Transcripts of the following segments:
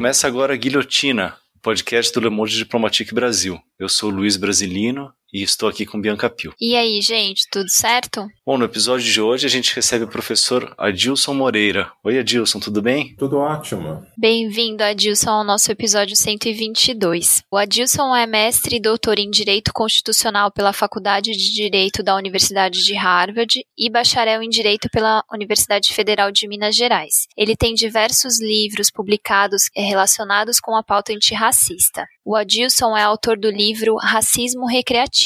Começa agora a Guilhotina, podcast do Le Monde Diplomatique Brasil. Eu sou Luiz Brasilino e estou aqui com Bianca Pio. E aí, gente, tudo certo? Bom, no episódio de hoje a gente recebe o professor Adilson Moreira. Oi, Adilson, tudo bem? Tudo ótimo. Bem-vindo, Adilson, ao nosso episódio 122. O Adilson é mestre e doutor em Direito Constitucional pela Faculdade de Direito da Universidade de Harvard e bacharel em Direito pela Universidade Federal de Minas Gerais. Ele tem diversos livros publicados relacionados com a pauta antirracista. O Adilson é autor do livro Racismo Recreativo,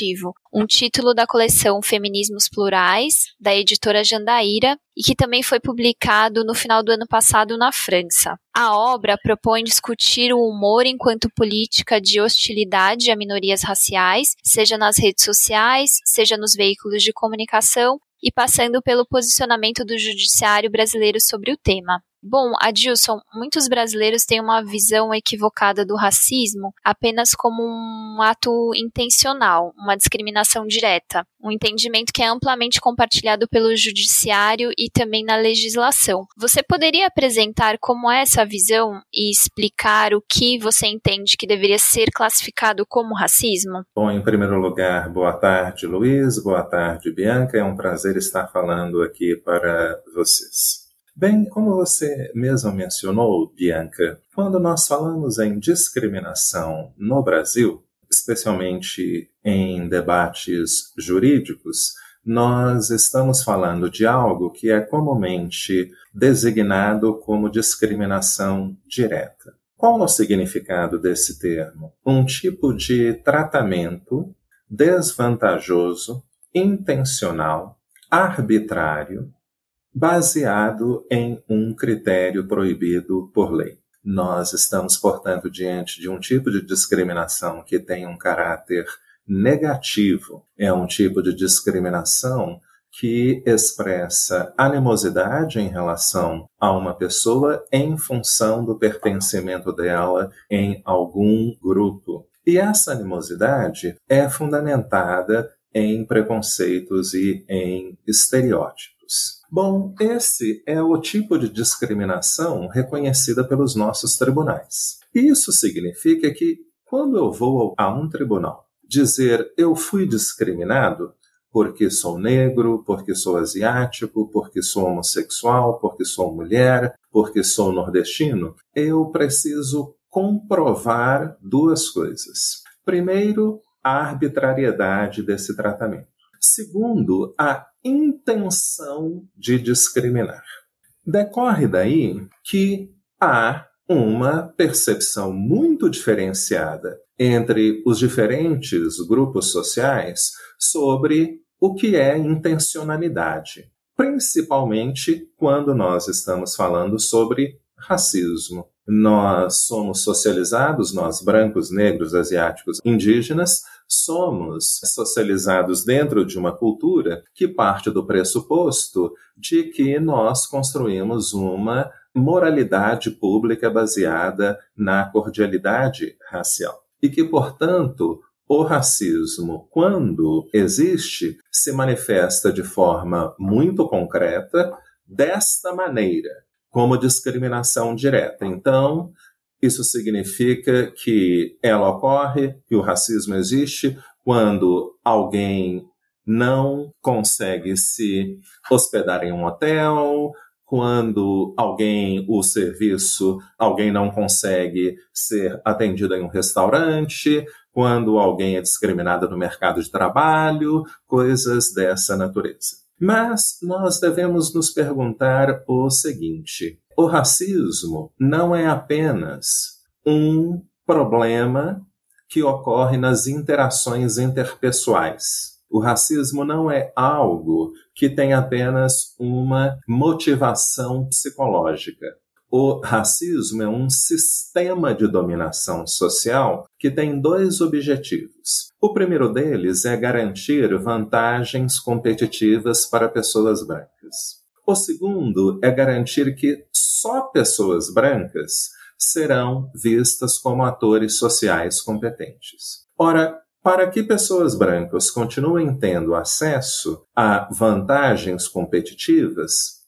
um título da coleção Feminismos Plurais, da editora Jandaíra, e que também foi publicado no final do ano passado na França. A obra propõe discutir o humor enquanto política de hostilidade a minorias raciais, seja nas redes sociais, seja nos veículos de comunicação, e passando pelo posicionamento do judiciário brasileiro sobre o tema. Bom, Adilson, muitos brasileiros têm uma visão equivocada do racismo apenas como um ato intencional, uma discriminação direta, um entendimento que é amplamente compartilhado pelo judiciário e também na legislação. Você poderia apresentar como é essa visão e explicar o que você entende que deveria ser classificado como racismo? Bom, em primeiro lugar, boa tarde, Luiz, boa tarde, Bianca. É um prazer estar falando aqui para vocês. Bem, como você mesmo mencionou, Bianca, quando nós falamos em discriminação no Brasil, especialmente em debates jurídicos, nós estamos falando de algo que é comumente designado como discriminação direta. Qual o significado desse termo? Um tipo de tratamento desvantajoso, intencional, arbitrário, baseado em um critério proibido por lei. Nós estamos, portanto, diante de um tipo de discriminação que tem um caráter negativo. É um tipo de discriminação que expressa animosidade em relação a uma pessoa em função do pertencimento dela em algum grupo. E essa animosidade é fundamentada em preconceitos e em estereótipos. Bom, esse é o tipo de discriminação reconhecida pelos nossos tribunais. Isso significa que, quando eu vou a um tribunal dizer eu fui discriminado porque sou negro, porque sou asiático, porque sou homossexual, porque sou mulher, porque sou nordestino, eu preciso comprovar duas coisas. Primeiro, a arbitrariedade desse tratamento. Segundo, a intenção de discriminar. Decorre daí que há uma percepção muito diferenciada entre os diferentes grupos sociais sobre o que é intencionalidade, principalmente quando nós estamos falando sobre racismo. Nós somos socializados, nós brancos, negros, asiáticos, indígenas, somos socializados dentro de uma cultura que parte do pressuposto de que nós construímos uma moralidade pública baseada na cordialidade racial. E que, portanto, o racismo, quando existe, se manifesta de forma muito concreta desta maneira, como discriminação direta. Então, isso significa que ela ocorre, que o racismo existe quando alguém não consegue se hospedar em um hotel, quando alguém, o serviço, alguém não consegue ser atendido em um restaurante, quando alguém é discriminado no mercado de trabalho, coisas dessa natureza. Mas nós devemos nos perguntar o seguinte: o racismo não é apenas um problema que ocorre nas interações interpessoais. O racismo não é algo que tem apenas uma motivação psicológica. O racismo é um sistema de dominação social que tem dois objetivos. O primeiro deles é garantir vantagens competitivas para pessoas brancas. O segundo é garantir que só pessoas brancas serão vistas como atores sociais competentes. Ora, para que pessoas brancas continuem tendo acesso a vantagens competitivas,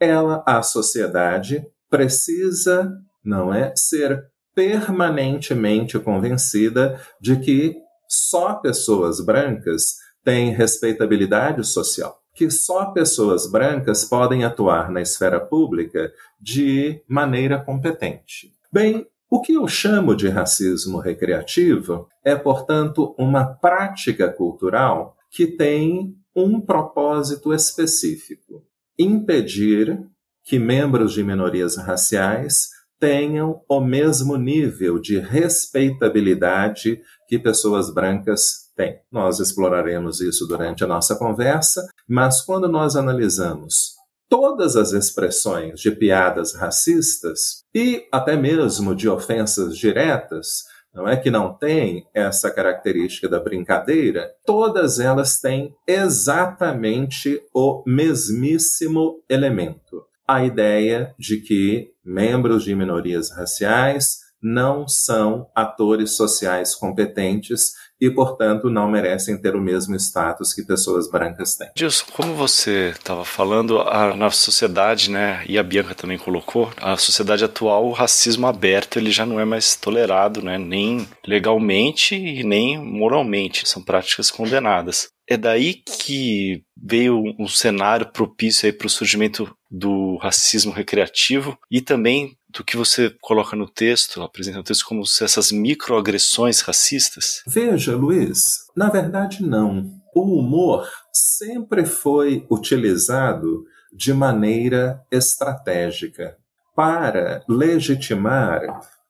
ela, a sociedade, precisa não é ser permanentemente convencida de que só pessoas brancas têm respeitabilidade social, que só pessoas brancas podem atuar na esfera pública de maneira competente. Bem, o que eu chamo de racismo recreativo é, portanto, uma prática cultural que tem um propósito específico: impedir que membros de minorias raciais tenham o mesmo nível de respeitabilidade que pessoas brancas têm. Nós exploraremos isso durante a nossa conversa, mas quando nós analisamos todas as expressões de piadas racistas e até mesmo de ofensas diretas, não é que não tem essa característica da brincadeira, todas elas têm exatamente o mesmíssimo elemento a ideia de que membros de minorias raciais não são atores sociais competentes e, portanto, não merecem ter o mesmo status que pessoas brancas têm. Gilson, como você estava falando, a, na sociedade, né, e a Bianca também colocou, a sociedade atual, o racismo aberto ele já não é mais tolerado, né, nem legalmente e nem moralmente, são práticas condenadas. É daí que veio um cenário propício para o surgimento do racismo recreativo e também do que você coloca no texto, apresenta no texto como essas microagressões racistas? Veja, Luiz, na verdade não. O humor sempre foi utilizado de maneira estratégica para legitimar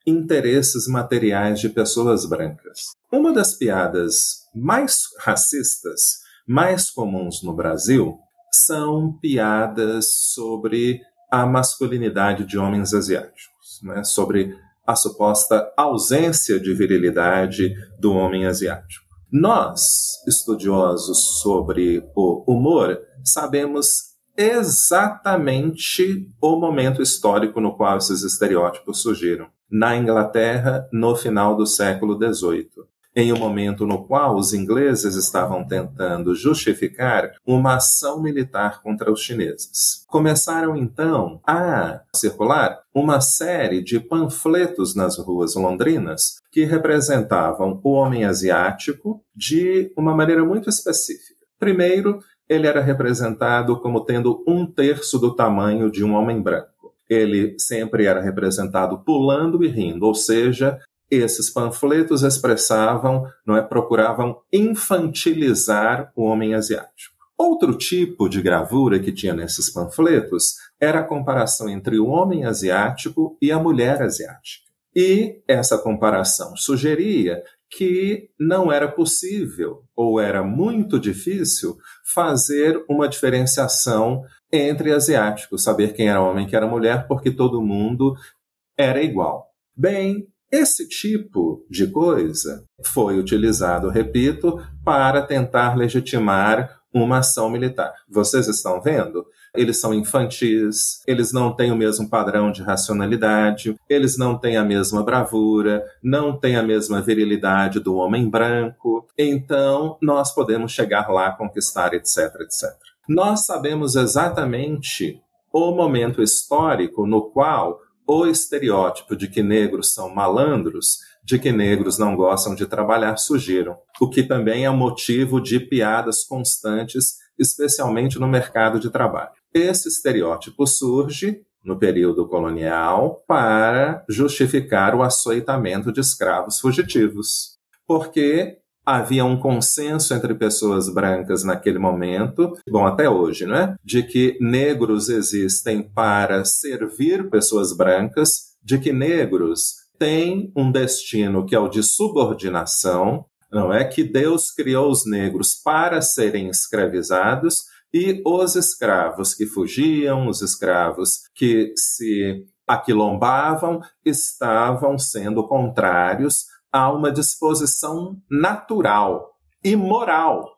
interesses materiais de pessoas brancas. Uma das piadas mais racistas, mais comuns no Brasil, são piadas sobre a masculinidade de homens asiáticos, né? sobre a suposta ausência de virilidade do homem asiático. Nós, estudiosos sobre o humor, sabemos exatamente o momento histórico no qual esses estereótipos surgiram. Na Inglaterra, no final do século XVIII em um momento no qual os ingleses estavam tentando justificar uma ação militar contra os chineses. Começaram então a circular uma série de panfletos nas ruas londrinas que representavam o homem asiático de uma maneira muito específica. Primeiro, ele era representado como tendo um terço do tamanho de um homem branco ele sempre era representado pulando e rindo, ou seja, esses panfletos expressavam, não é, procuravam infantilizar o homem asiático. Outro tipo de gravura que tinha nesses panfletos era a comparação entre o homem asiático e a mulher asiática. E essa comparação sugeria que não era possível ou era muito difícil fazer uma diferenciação entre asiáticos, saber quem era homem e quem era mulher, porque todo mundo era igual. Bem, esse tipo de coisa foi utilizado, repito, para tentar legitimar uma ação militar. Vocês estão vendo? Eles são infantis, eles não têm o mesmo padrão de racionalidade, eles não têm a mesma bravura, não têm a mesma virilidade do homem branco. Então, nós podemos chegar lá, conquistar, etc, etc. Nós sabemos exatamente o momento histórico no qual o estereótipo de que negros são malandros, de que negros não gostam de trabalhar, surgiram, o que também é motivo de piadas constantes, especialmente no mercado de trabalho. Esse estereótipo surge no período colonial para justificar o açoitamento de escravos fugitivos, porque havia um consenso entre pessoas brancas naquele momento, bom, até hoje, não é? De que negros existem para servir pessoas brancas, de que negros têm um destino que é o de subordinação, não é? Que Deus criou os negros para serem escravizados e os escravos que fugiam, os escravos que se aquilombavam, estavam sendo contrários a uma disposição natural e moral,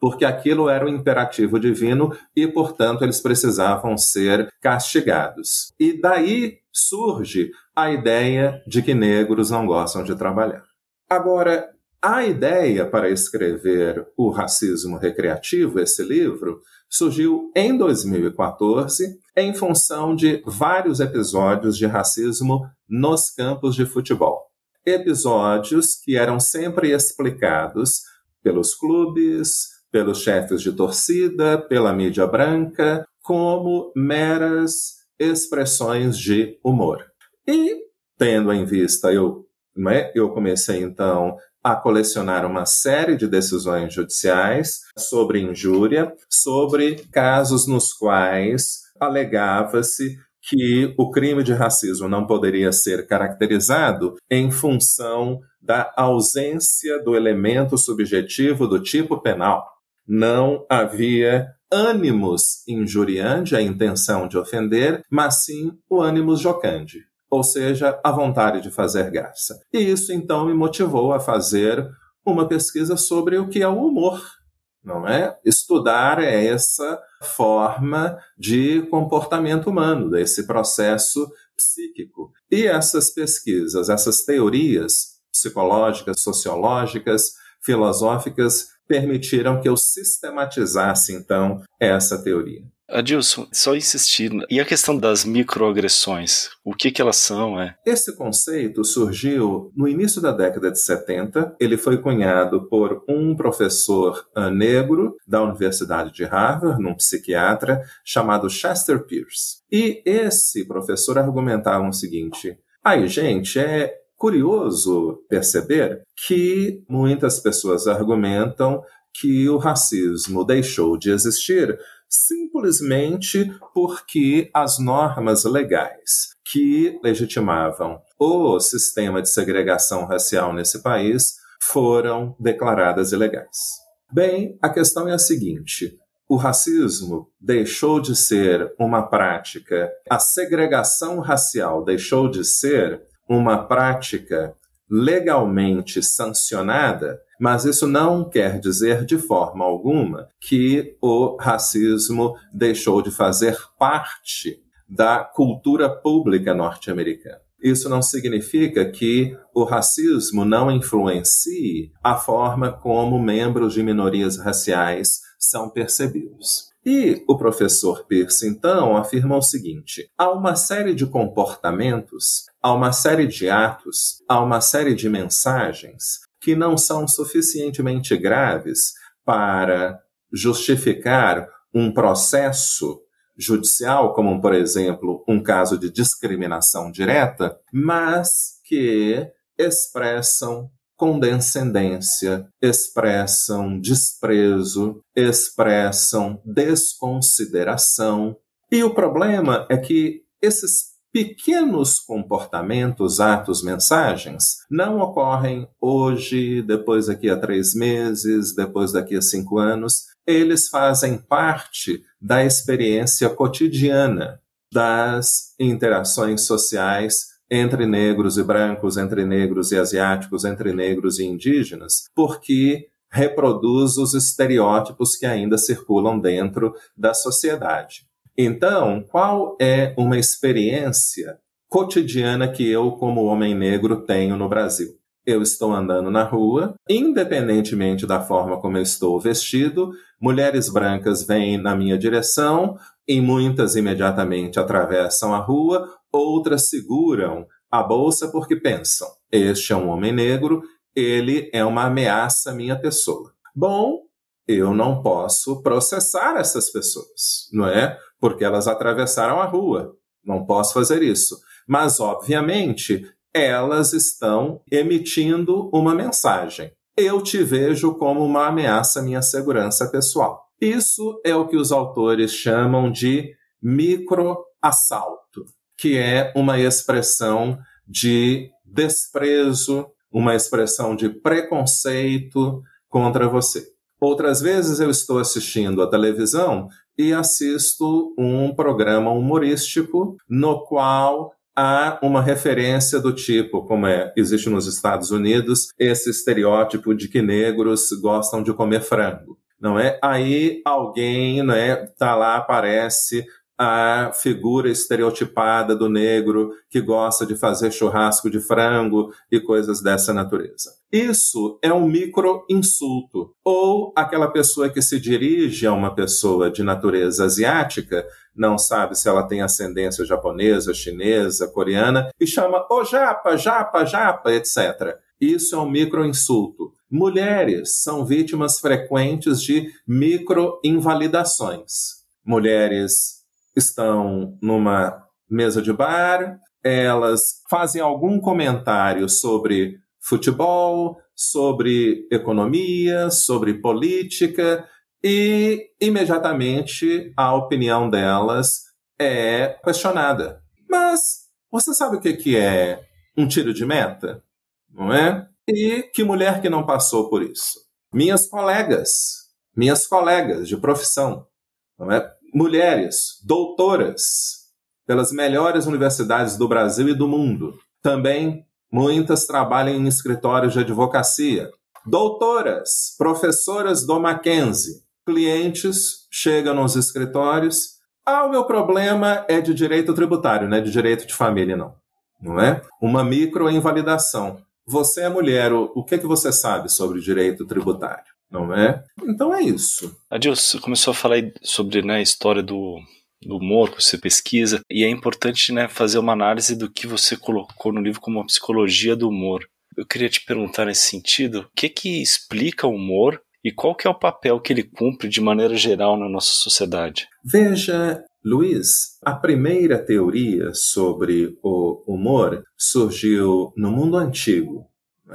porque aquilo era o imperativo divino e, portanto, eles precisavam ser castigados. E daí surge a ideia de que negros não gostam de trabalhar. Agora, A ideia para escrever O Racismo Recreativo, esse livro, surgiu em 2014 em função de vários episódios de racismo nos campos de futebol. Episódios que eram sempre explicados pelos clubes, pelos chefes de torcida, pela mídia branca, como meras expressões de humor. E, tendo em vista, eu, né, eu comecei então a colecionar uma série de decisões judiciais sobre injúria, sobre casos nos quais alegava-se que o crime de racismo não poderia ser caracterizado em função da ausência do elemento subjetivo do tipo penal. Não havia ânimos injuriante, a intenção de ofender, mas sim o ânimos jocante ou seja, a vontade de fazer graça. E isso então me motivou a fazer uma pesquisa sobre o que é o humor, não é? Estudar essa forma de comportamento humano, desse processo psíquico. E essas pesquisas, essas teorias psicológicas, sociológicas, filosóficas permitiram que eu sistematizasse então essa teoria. Adilson, só insistindo. E a questão das microagressões? O que, que elas são? É? Esse conceito surgiu no início da década de 70. Ele foi cunhado por um professor uh, negro da Universidade de Harvard, um psiquiatra, chamado Chester Pierce. E esse professor argumentava o seguinte: aí, gente, é curioso perceber que muitas pessoas argumentam que o racismo deixou de existir simplesmente porque as normas legais que legitimavam o sistema de segregação racial nesse país foram declaradas ilegais. Bem, a questão é a seguinte: o racismo deixou de ser uma prática, a segregação racial deixou de ser uma prática legalmente sancionada mas isso não quer dizer de forma alguma que o racismo deixou de fazer parte da cultura pública norte-americana. Isso não significa que o racismo não influencie a forma como membros de minorias raciais são percebidos. E o professor Pierce, então, afirma o seguinte: há uma série de comportamentos, há uma série de atos, há uma série de mensagens que não são suficientemente graves para justificar um processo judicial, como, por exemplo, um caso de discriminação direta, mas que expressam condescendência, expressam desprezo, expressam desconsideração. E o problema é que esses Pequenos comportamentos, atos, mensagens não ocorrem hoje, depois daqui a três meses, depois daqui a cinco anos. Eles fazem parte da experiência cotidiana das interações sociais entre negros e brancos, entre negros e asiáticos, entre negros e indígenas, porque reproduz os estereótipos que ainda circulam dentro da sociedade. Então, qual é uma experiência cotidiana que eu, como homem negro, tenho no Brasil? Eu estou andando na rua, independentemente da forma como eu estou vestido, mulheres brancas vêm na minha direção e muitas imediatamente atravessam a rua, outras seguram a bolsa porque pensam: este é um homem negro, ele é uma ameaça à minha pessoa. Bom, eu não posso processar essas pessoas, não é? Porque elas atravessaram a rua. Não posso fazer isso. Mas, obviamente, elas estão emitindo uma mensagem. Eu te vejo como uma ameaça à minha segurança pessoal. Isso é o que os autores chamam de microassalto, que é uma expressão de desprezo, uma expressão de preconceito contra você. Outras vezes eu estou assistindo a televisão e assisto um programa humorístico no qual há uma referência do tipo, como é, existe nos Estados Unidos, esse estereótipo de que negros gostam de comer frango. Não é? Aí alguém, né, tá lá, aparece a figura estereotipada do negro que gosta de fazer churrasco de frango e coisas dessa natureza. Isso é um micro-insulto. Ou aquela pessoa que se dirige a uma pessoa de natureza asiática, não sabe se ela tem ascendência japonesa, chinesa, coreana, e chama ô japa, japa, japa, etc. Isso é um micro-insulto. Mulheres são vítimas frequentes de micro-invalidações. Mulheres estão numa mesa de bar, elas fazem algum comentário sobre futebol, sobre economia, sobre política, e imediatamente a opinião delas é questionada. Mas você sabe o que é um tiro de meta? Não é? E que mulher que não passou por isso? Minhas colegas, minhas colegas de profissão, não é? Mulheres doutoras pelas melhores universidades do Brasil e do mundo. Também muitas trabalham em escritórios de advocacia. Doutoras, professoras do Mackenzie. Clientes chegam nos escritórios. Ah, o meu problema é de direito tributário, não é de direito de família, não. Não é? Uma microinvalidação. Você é mulher, o, que, que você sabe sobre direito tributário? Não é? Então é isso. Adilson, você começou a falar sobre né, a história do, do humor que você pesquisa, e é importante né, fazer uma análise do que você colocou no livro como a psicologia do humor. Eu queria te perguntar nesse sentido, o que que explica o humor e qual que é o papel que ele cumpre de maneira geral na nossa sociedade? Veja, Luiz, a primeira teoria sobre o humor surgiu no mundo antigo,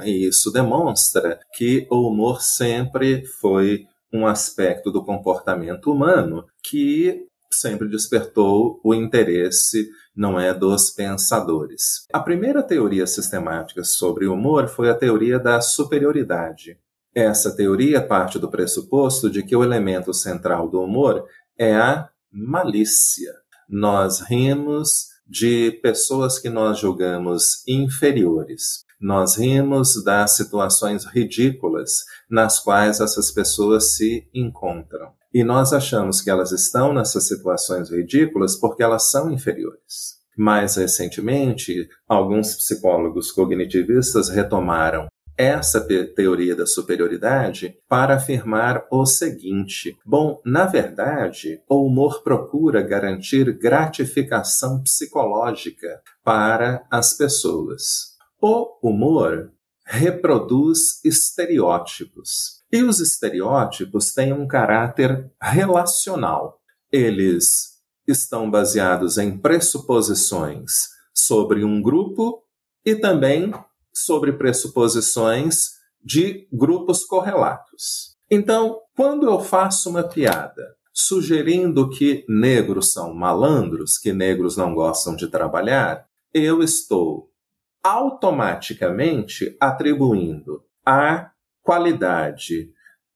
e isso demonstra que o humor sempre foi um aspecto do comportamento humano que sempre despertou o interesse, não é, dos pensadores. A primeira teoria sistemática sobre o humor foi a teoria da superioridade. Essa teoria parte do pressuposto de que o elemento central do humor é a malícia. Nós rimos de pessoas que nós julgamos inferiores. Nós rimos das situações ridículas nas quais essas pessoas se encontram. E nós achamos que elas estão nessas situações ridículas porque elas são inferiores. Mais recentemente, alguns psicólogos cognitivistas retomaram essa teoria da superioridade para afirmar o seguinte: bom, na verdade, o humor procura garantir gratificação psicológica para as pessoas. O humor reproduz estereótipos. E os estereótipos têm um caráter relacional. Eles estão baseados em pressuposições sobre um grupo e também sobre pressuposições de grupos correlatos. Então, quando eu faço uma piada sugerindo que negros são malandros, que negros não gostam de trabalhar, eu estou automaticamente atribuindo a qualidade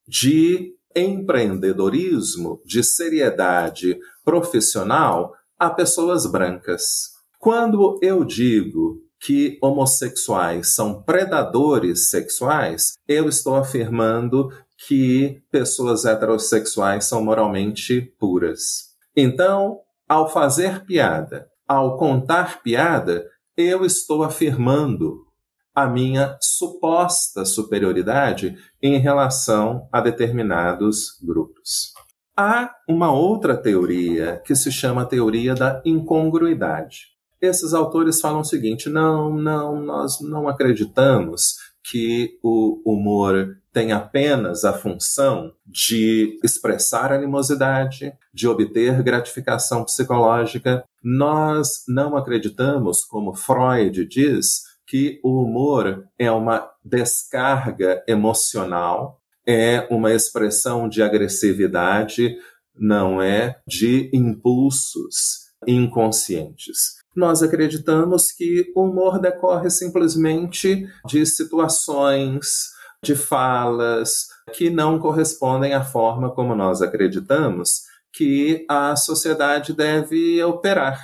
de empreendedorismo, de seriedade profissional a pessoas brancas. Quando eu digo que homossexuais são predadores sexuais, eu estou afirmando que pessoas heterossexuais são moralmente puras. Então, ao fazer piada, ao contar piada, eu estou afirmando a minha suposta superioridade em relação a determinados grupos. Há uma outra teoria que se chama teoria da incongruidade. Esses autores falam o seguinte: não, não, nós não acreditamos que o humor tem apenas a função de expressar animosidade, de obter gratificação psicológica. Nós não acreditamos, como Freud diz, que o humor é uma descarga emocional, é uma expressão de agressividade, não é de impulsos inconscientes. Nós acreditamos que o humor decorre simplesmente de situações, de falas que não correspondem à forma como nós acreditamos que a sociedade deve operar,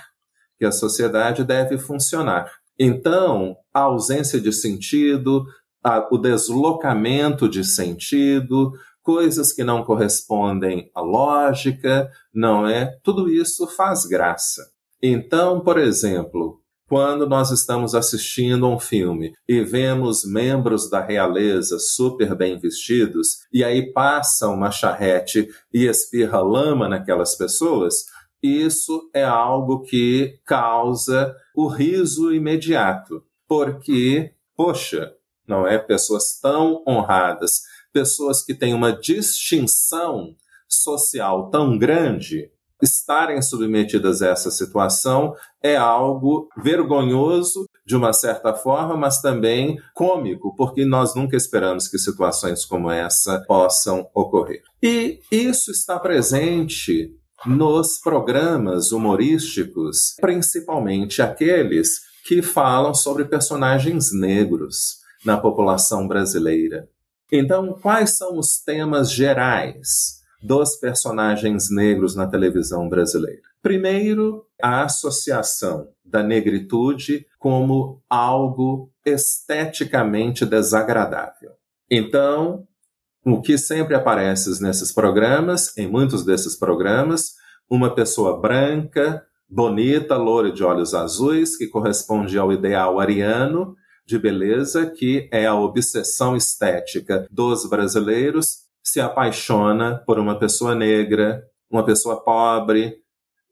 que a sociedade deve funcionar. Então, a ausência de sentido, a, o deslocamento de sentido, coisas que não correspondem à lógica, não é? Tudo isso faz graça. Então, por exemplo, quando nós estamos assistindo um filme e vemos membros da realeza super bem vestidos, e aí passa uma charrete e espirra lama naquelas pessoas, isso é algo que causa o riso imediato. Porque, poxa, não é? Pessoas tão honradas, pessoas que têm uma distinção social tão grande, estarem submetidas a essa situação é algo vergonhoso de uma certa forma, mas também cômico, porque nós nunca esperamos que situações como essa possam ocorrer. E isso está presente nos programas humorísticos, principalmente aqueles que falam sobre personagens negros na população brasileira. Então, quais são os temas gerais dos personagens negros na televisão brasileira? Primeiro, a associação da negritude como algo esteticamente desagradável. Então, o que sempre aparece nesses programas, em muitos desses programas, uma pessoa branca, bonita, loura de olhos azuis, que corresponde ao ideal ariano, de beleza, que é a obsessão estética dos brasileiros, se apaixona por uma pessoa negra, uma pessoa pobre,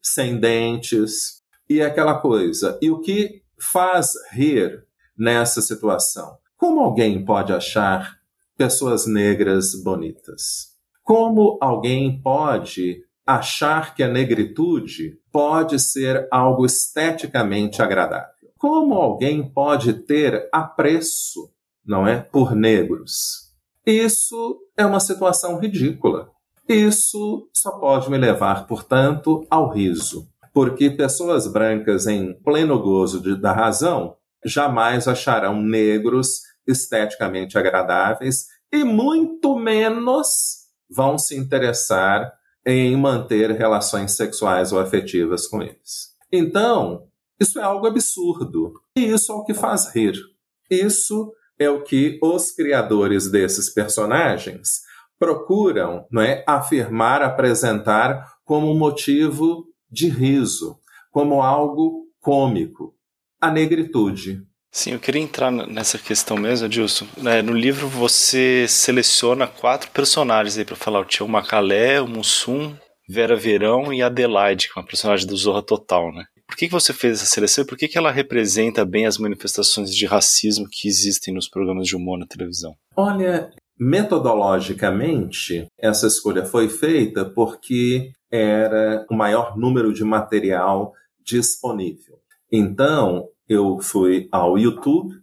sem dentes, e aquela coisa. E o que faz rir nessa situação? Como alguém pode achar pessoas negras bonitas? Como alguém pode achar que a negritude pode ser algo esteticamente agradável? Como alguém pode ter apreço, não é, por negros? Isso é uma situação ridícula. Isso só pode me levar, portanto, ao riso, porque pessoas brancas em pleno gozo de, da razão jamais acharão negros esteticamente agradáveis e muito menos vão se interessar em manter relações sexuais ou afetivas com eles. Então, isso é algo absurdo. E isso é o que faz rir. Isso é o que os criadores desses personagens procuram não é, afirmar, apresentar como motivo de riso, como algo cômico. A negritude. Sim, eu queria entrar nessa questão mesmo, Adilson. É, no livro você seleciona quatro personagens aí para falar: o Tio Macalé, o Mussum, Vera Verão e Adelaide, que é uma personagem do Zorra Total, né? Por que, que você fez essa seleção e por que, que ela representa bem as manifestações de racismo que existem nos programas de humor na televisão? Olha, metodologicamente, essa escolha foi feita porque era o maior número de material disponível. Então, eu fui ao YouTube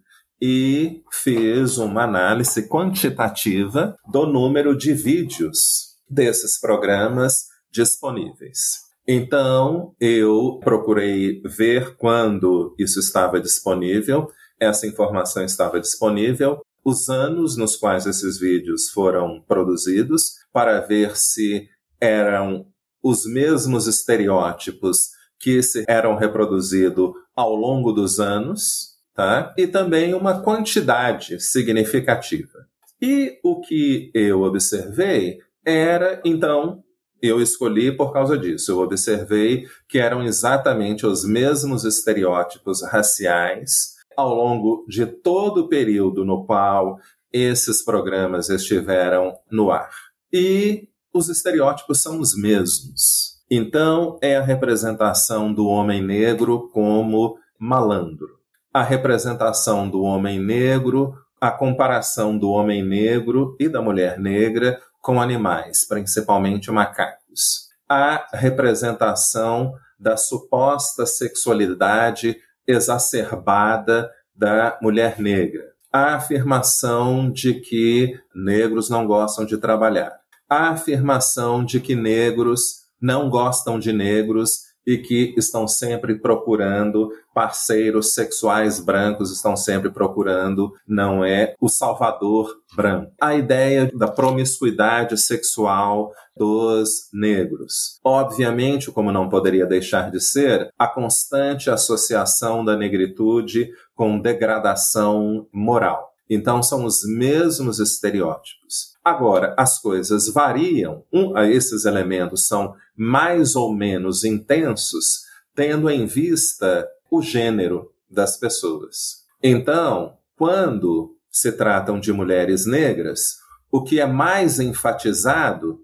e fiz uma análise quantitativa do número de vídeos desses programas disponíveis. Então, eu procurei ver quando isso estava disponível, essa informação estava disponível, os anos nos quais esses vídeos foram produzidos, para ver se eram os mesmos estereótipos que se eram reproduzidos ao longo dos anos, tá? E também uma quantidade significativa. E o que eu observei era, então, eu escolhi por causa disso. Eu observei que eram exatamente os mesmos estereótipos raciais ao longo de todo o período no qual esses programas estiveram no ar. E os estereótipos são os mesmos. Então, é a representação do homem negro como malandro, a representação do homem negro, a comparação do homem negro e da mulher negra com animais, principalmente macacos. A representação da suposta sexualidade exacerbada da mulher negra. A afirmação de que negros não gostam de trabalhar. A afirmação de que negros não gostam de negros e que estão sempre procurando parceiros sexuais brancos, estão sempre procurando, não é o salvador branco. A ideia da promiscuidade sexual dos negros. Obviamente, como não poderia deixar de ser, a constante associação da negritude com degradação moral. Então, são os mesmos estereótipos. Agora, as coisas variam, um, esses elementos são mais ou menos intensos, tendo em vista o gênero das pessoas. Então, quando se tratam de mulheres negras, o que é mais enfatizado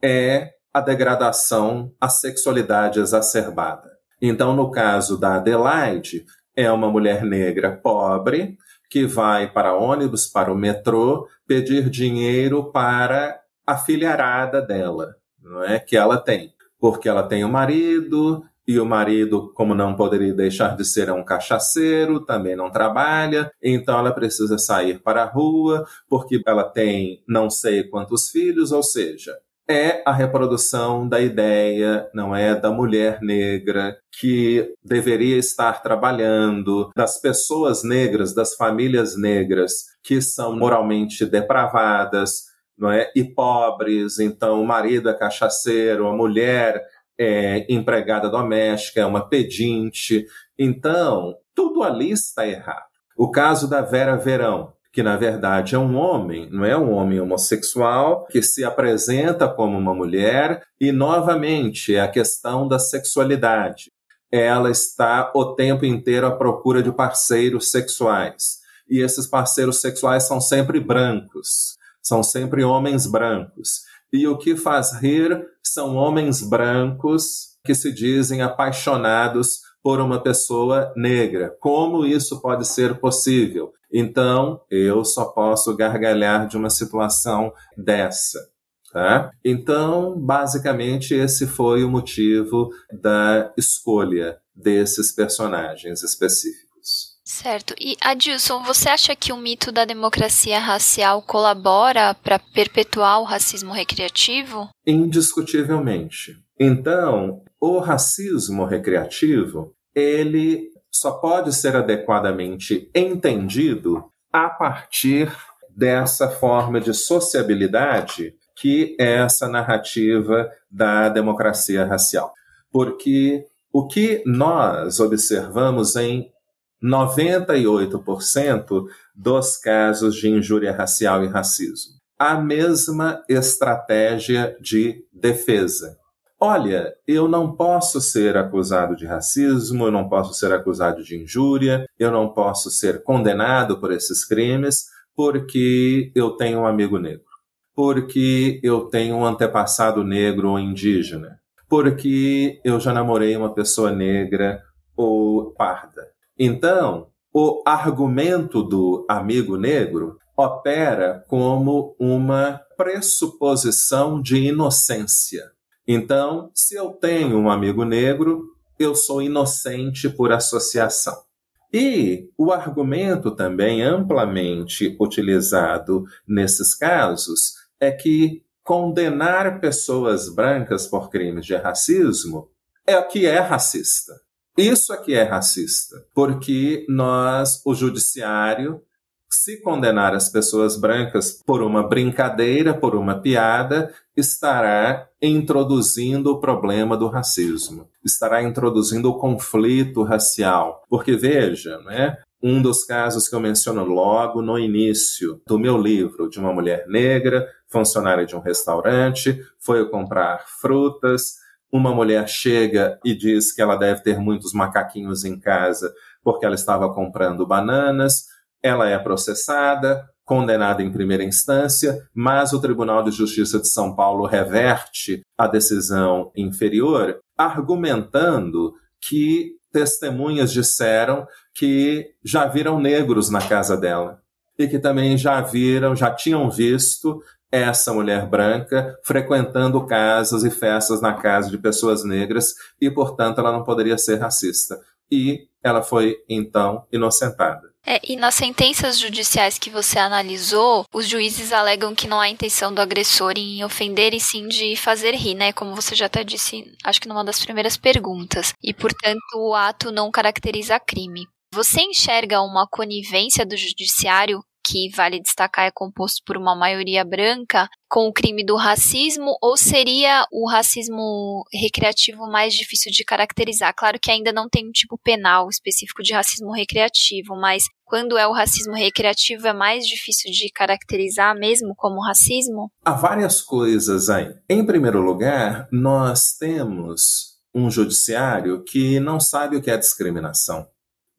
é a degradação, a sexualidade exacerbada. Então, no caso da Adelaide, é uma mulher negra pobre que vai para ônibus, para o metrô, pedir dinheiro para a filharada dela, não é? Que ela tem. Porque ela tem o um marido, e o marido, como não poderia deixar de ser, é um cachaceiro, também não trabalha, então ela precisa sair para a rua, porque ela tem não sei quantos filhos, ou seja, é a reprodução da ideia, não é, da mulher negra que deveria estar trabalhando, das pessoas negras, das famílias negras que são moralmente depravadas, não é, e pobres. Então, o marido é cachaceiro, a mulher é empregada doméstica, é uma pedinte. Então, tudo ali está errado. O caso da Vera Verão, que na verdade é um homem, não é um homem homossexual que se apresenta como uma mulher, e novamente é a questão da sexualidade. Ela está o tempo inteiro à procura de parceiros sexuais. E esses parceiros sexuais são sempre brancos, são sempre homens brancos. E o que faz rir são homens brancos que se dizem apaixonados por uma pessoa negra. Como isso pode ser possível? Então, eu só posso gargalhar de uma situação dessa. Tá? Então, basicamente, esse foi o motivo da escolha desses personagens específicos. Certo. E Adilson, você acha que o mito da democracia racial colabora para perpetuar o racismo recreativo? Indiscutivelmente. Então, o racismo recreativo, ele só pode ser adequadamente entendido a partir dessa forma de sociabilidade que é essa narrativa da democracia racial. Porque o que nós observamos em 98% dos casos de injúria racial e racismo, a mesma estratégia de defesa. Olha, eu não posso ser acusado de racismo, eu não posso ser acusado de injúria, eu não posso ser condenado por esses crimes porque eu tenho um amigo negro, porque eu tenho um antepassado negro ou indígena, porque eu já namorei uma pessoa negra ou parda. Então, o argumento do amigo negro opera como uma pressuposição de inocência. Então, se eu tenho um amigo negro, eu sou inocente por associação. E o argumento também amplamente utilizado nesses casos é que condenar pessoas brancas por crimes de racismo é o que é racista. Isso aqui é racista, porque nós, o judiciário, se condenar as pessoas brancas por uma brincadeira, por uma piada, estará introduzindo o problema do racismo, estará introduzindo o conflito racial. Porque veja, né? Um dos casos que eu menciono logo no início do meu livro, de uma mulher negra, funcionária de um restaurante, foi comprar frutas. Uma mulher chega e diz que ela deve ter muitos macaquinhos em casa porque ela estava comprando bananas ela é processada, condenada em primeira instância, mas o Tribunal de Justiça de São Paulo reverte a decisão inferior, argumentando que testemunhas disseram que já viram negros na casa dela e que também já viram, já tinham visto essa mulher branca frequentando casas e festas na casa de pessoas negras e, portanto, ela não poderia ser racista. E ela foi, então, inocentada. É, e nas sentenças judiciais que você analisou, os juízes alegam que não há intenção do agressor em ofender e sim de fazer rir, né? Como você já até disse, acho que numa das primeiras perguntas. E, portanto, o ato não caracteriza crime. Você enxerga uma conivência do judiciário que vale destacar é composto por uma maioria branca, com o crime do racismo, ou seria o racismo recreativo mais difícil de caracterizar? Claro que ainda não tem um tipo penal específico de racismo recreativo, mas quando é o racismo recreativo é mais difícil de caracterizar mesmo como racismo? Há várias coisas aí. Em primeiro lugar, nós temos um judiciário que não sabe o que é discriminação.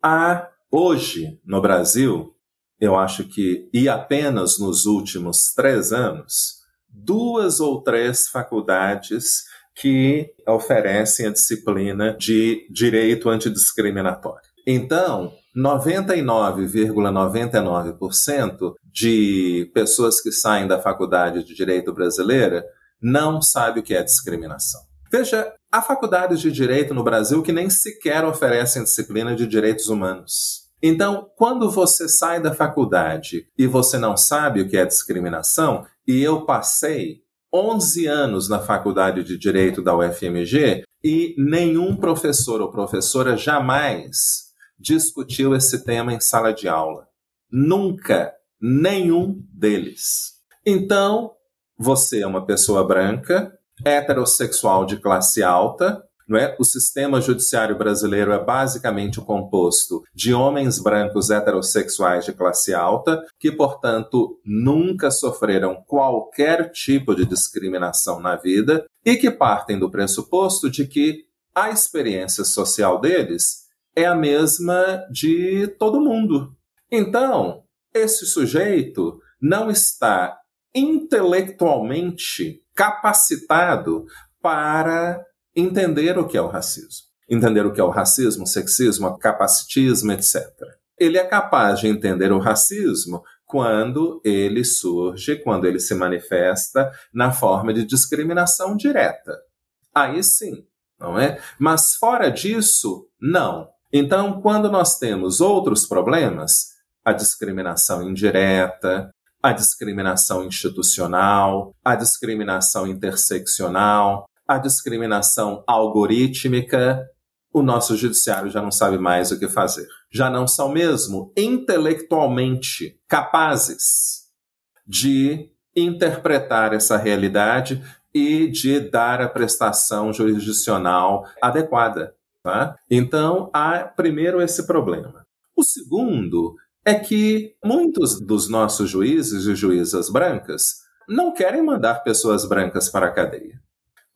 Há hoje no Brasil, eu acho que, e apenas nos últimos três anos, duas ou três faculdades que oferecem a disciplina de direito antidiscriminatório. Então, 99,99% de pessoas que saem da faculdade de direito brasileira não sabe o que é discriminação. Veja, há faculdades de direito no Brasil que nem sequer oferecem disciplina de direitos humanos. Então, quando você sai da faculdade e você não sabe o que é discriminação, e eu passei 11 anos na faculdade de direito da UFMG e nenhum professor ou professora jamais discutiu esse tema em sala de aula. Nunca, nenhum deles. Então, você é uma pessoa branca, heterossexual de classe alta, não é? O sistema judiciário brasileiro é basicamente composto de homens brancos heterossexuais de classe alta, que, portanto, nunca sofreram qualquer tipo de discriminação na vida e que partem do pressuposto de que a experiência social deles é a mesma de todo mundo. Então, esse sujeito não está intelectualmente capacitado para entender o que é o racismo. Entender o que é o racismo, o sexismo, capacitismo, etc. Ele é capaz de entender o racismo quando ele surge, quando ele se manifesta na forma de discriminação direta. Aí sim, não é? Mas fora disso, não. Então, quando nós temos outros problemas, a discriminação indireta, a discriminação institucional, a discriminação interseccional, a discriminação algorítmica, o nosso judiciário já não sabe mais o que fazer. Já não são mesmo intelectualmente capazes de interpretar essa realidade e de dar a prestação jurisdicional adequada. Tá? Então, há primeiro esse problema. O segundo é que muitos dos nossos juízes e juízas brancas não querem mandar pessoas brancas para a cadeia.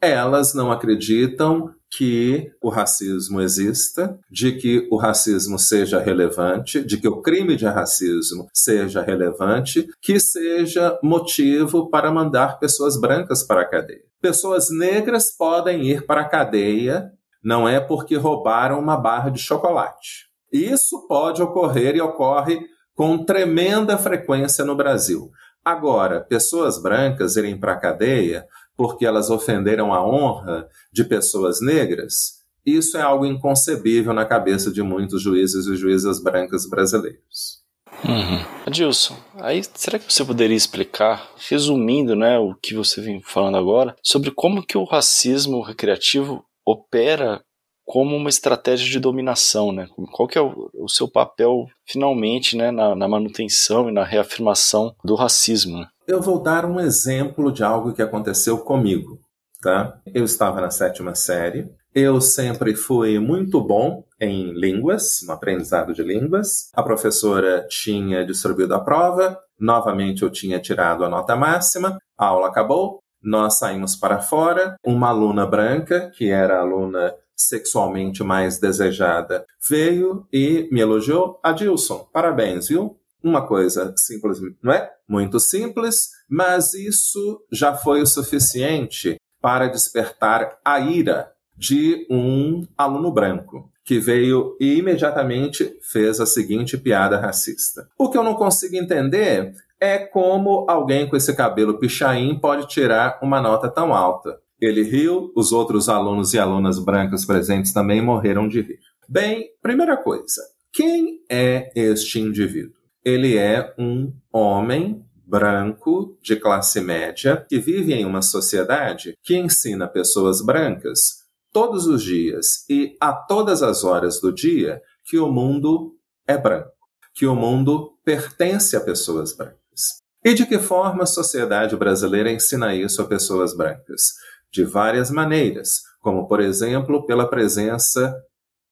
Elas não acreditam que o racismo exista, de que o racismo seja relevante, de que o crime de racismo seja relevante, que seja motivo para mandar pessoas brancas para a cadeia. Pessoas negras podem ir para a cadeia não é porque roubaram uma barra de chocolate. Isso pode ocorrer e ocorre com tremenda frequência no Brasil. Agora, pessoas brancas irem para a cadeia porque elas ofenderam a honra de pessoas negras, isso é algo inconcebível na cabeça de muitos juízes e juízas brancas brasileiros. Uhum. Adilson, aí será que você poderia explicar, resumindo né, o que você vem falando agora, sobre como que o racismo recreativo opera como uma estratégia de dominação, né? Qual que é o, o seu papel, finalmente, né, na, na, manutenção e na reafirmação do racismo? Né? Eu vou dar um exemplo de algo que aconteceu comigo, tá? Eu estava na sétima série, eu sempre fui muito bom em línguas, no aprendizado de línguas. A professora tinha distribuído a prova, novamente eu tinha tirado a nota máxima, a aula acabou, nós saímos para fora. Uma aluna branca, que era a aluna sexualmente mais desejada, veio e me elogiou. Adilson, parabéns, viu? Uma coisa simples, não é? Muito simples, mas isso já foi o suficiente para despertar a ira de um aluno branco que veio e imediatamente fez a seguinte piada racista. O que eu não consigo entender é como alguém com esse cabelo pichain pode tirar uma nota tão alta. Ele riu, os outros alunos e alunas brancas presentes também morreram de rir. Bem, primeira coisa, quem é este indivíduo? Ele é um homem branco de classe média que vive em uma sociedade que ensina pessoas brancas todos os dias e a todas as horas do dia que o mundo é branco. que o mundo pertence a pessoas brancas. E de que forma a sociedade brasileira ensina isso a pessoas brancas? De várias maneiras, como, por exemplo, pela presença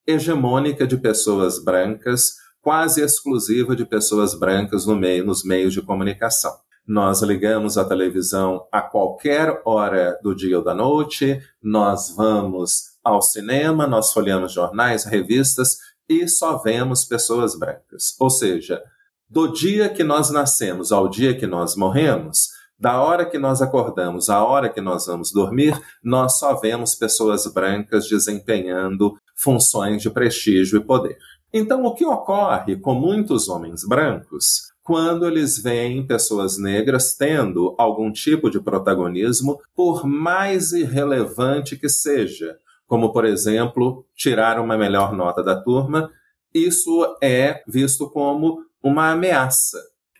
hegemônica de pessoas brancas, quase exclusiva de pessoas brancas no meio, nos meios de comunicação. Nós ligamos a televisão a qualquer hora do dia ou da noite, nós vamos ao cinema, nós folheamos jornais, revistas e só vemos pessoas brancas. Ou seja, do dia que nós nascemos ao dia que nós morremos, da hora que nós acordamos à hora que nós vamos dormir, nós só vemos pessoas brancas desempenhando funções de prestígio e poder. Então, o que ocorre com muitos homens brancos quando eles veem pessoas negras tendo algum tipo de protagonismo, por mais irrelevante que seja, como, por exemplo, tirar uma melhor nota da turma, isso é visto como uma ameaça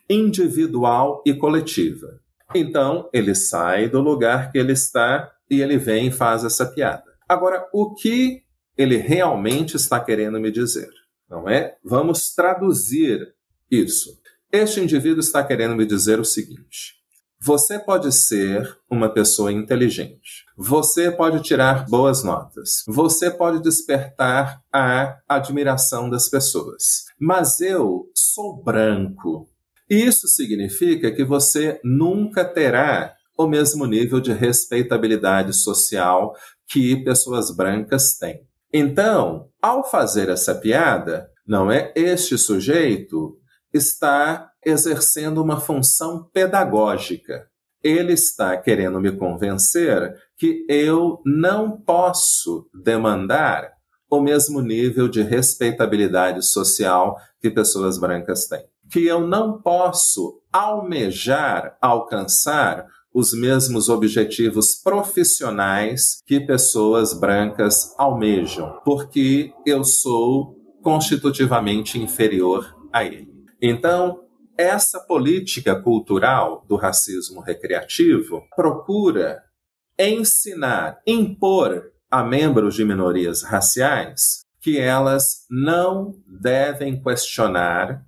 individual e coletiva. Então, ele sai do lugar que ele está e ele vem e faz essa piada. Agora, o que ele realmente está querendo me dizer? Não é? Vamos traduzir isso. Este indivíduo está querendo me dizer o seguinte: você pode ser uma pessoa inteligente. Você pode tirar boas notas. Você pode despertar a admiração das pessoas. Mas eu sou branco. Isso significa que você nunca terá o mesmo nível de respeitabilidade social que pessoas brancas têm. Então, ao fazer essa piada, não é este sujeito está exercendo uma função pedagógica. Ele está querendo me convencer que eu não posso demandar o mesmo nível de respeitabilidade social que pessoas brancas têm. Que eu não posso almejar alcançar os mesmos objetivos profissionais que pessoas brancas almejam, porque eu sou constitutivamente inferior a ele. Então, essa política cultural do racismo recreativo procura ensinar, impor a membros de minorias raciais que elas não devem questionar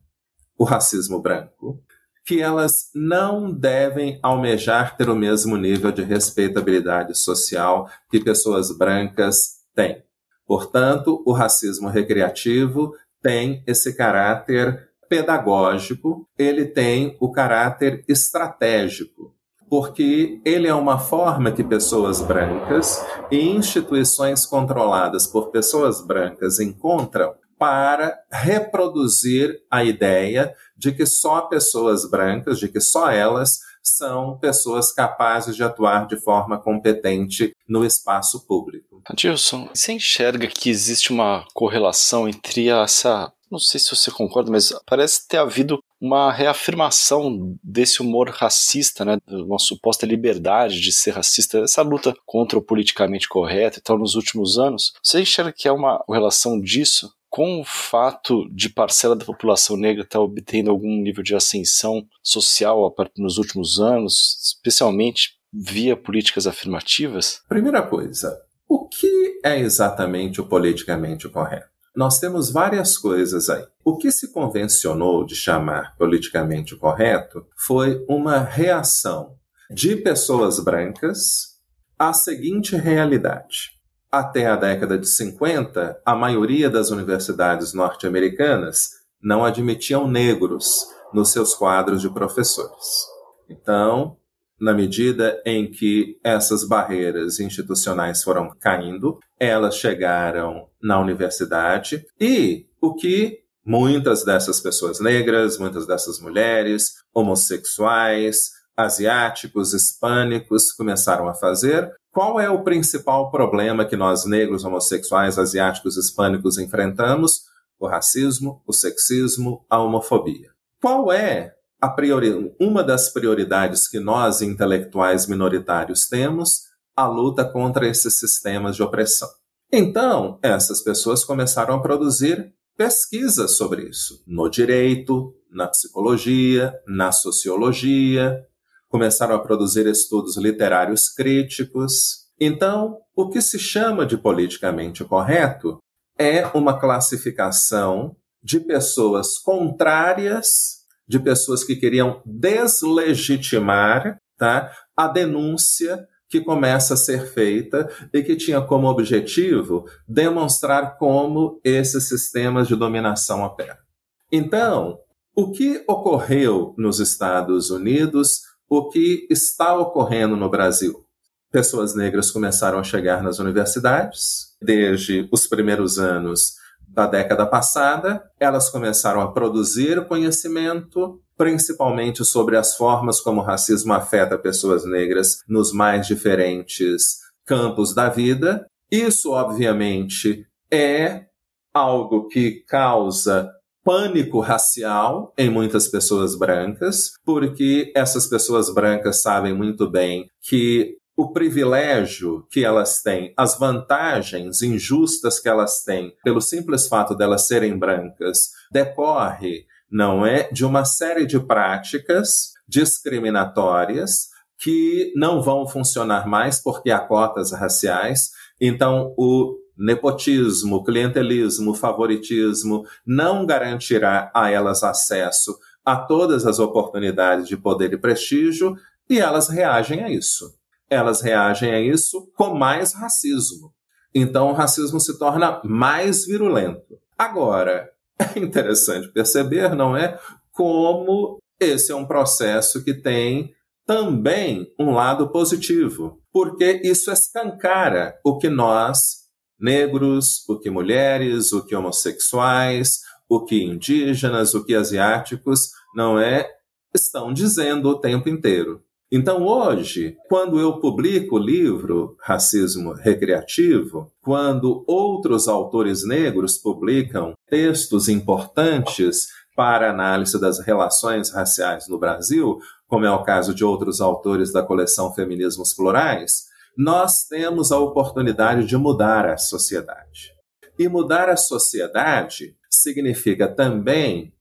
o racismo branco, que elas não devem almejar ter o mesmo nível de respeitabilidade social que pessoas brancas têm. Portanto, o racismo recreativo tem esse caráter pedagógico, ele tem o caráter estratégico, porque ele é uma forma que pessoas brancas e instituições controladas por pessoas brancas encontram para reproduzir a ideia de que só pessoas brancas, de que só elas são pessoas capazes de atuar de forma competente no espaço público. Adilson, você enxerga que existe uma correlação entre essa não sei se você concorda, mas parece ter havido uma reafirmação desse humor racista, né, uma suposta liberdade de ser racista, essa luta contra o politicamente correto e tal nos últimos anos. Você enxerga que é uma relação disso com o fato de parcela da população negra estar obtendo algum nível de ascensão social nos últimos anos, especialmente via políticas afirmativas? Primeira coisa, o que é exatamente o politicamente correto? Nós temos várias coisas aí. O que se convencionou de chamar politicamente correto foi uma reação de pessoas brancas à seguinte realidade. Até a década de 50, a maioria das universidades norte-americanas não admitiam negros nos seus quadros de professores. Então, na medida em que essas barreiras institucionais foram caindo, elas chegaram na universidade e o que muitas dessas pessoas negras, muitas dessas mulheres, homossexuais, asiáticos, hispânicos começaram a fazer. Qual é o principal problema que nós negros, homossexuais, asiáticos, hispânicos enfrentamos? O racismo, o sexismo, a homofobia. Qual é priori, uma das prioridades que nós, intelectuais minoritários, temos, a luta contra esses sistemas de opressão. Então, essas pessoas começaram a produzir pesquisas sobre isso, no direito, na psicologia, na sociologia, começaram a produzir estudos literários críticos. Então, o que se chama de politicamente correto é uma classificação de pessoas contrárias, de pessoas que queriam deslegitimar tá, a denúncia que começa a ser feita e que tinha como objetivo demonstrar como esses sistemas de dominação operam. Então, o que ocorreu nos Estados Unidos, o que está ocorrendo no Brasil? Pessoas negras começaram a chegar nas universidades, desde os primeiros anos da década passada, elas começaram a produzir conhecimento, principalmente sobre as formas como o racismo afeta pessoas negras nos mais diferentes campos da vida. Isso, obviamente, é algo que causa pânico racial em muitas pessoas brancas, porque essas pessoas brancas sabem muito bem que o privilégio que elas têm, as vantagens injustas que elas têm, pelo simples fato delas serem brancas, decorre, não é, de uma série de práticas discriminatórias que não vão funcionar mais porque há cotas raciais. Então, o nepotismo, clientelismo, favoritismo não garantirá a elas acesso a todas as oportunidades de poder e prestígio, e elas reagem a isso elas reagem a isso com mais racismo. Então, o racismo se torna mais virulento. Agora, é interessante perceber, não é? Como esse é um processo que tem também um lado positivo, porque isso escancara o que nós, negros, o que mulheres, o que homossexuais, o que indígenas, o que asiáticos, não é, estão dizendo o tempo inteiro. Então, hoje, quando eu publico o livro Racismo Recreativo, quando outros autores negros publicam textos importantes para análise das relações raciais no Brasil, como é o caso de outros autores da coleção Feminismos Plurais, nós temos a oportunidade de mudar a sociedade. E mudar a sociedade significa também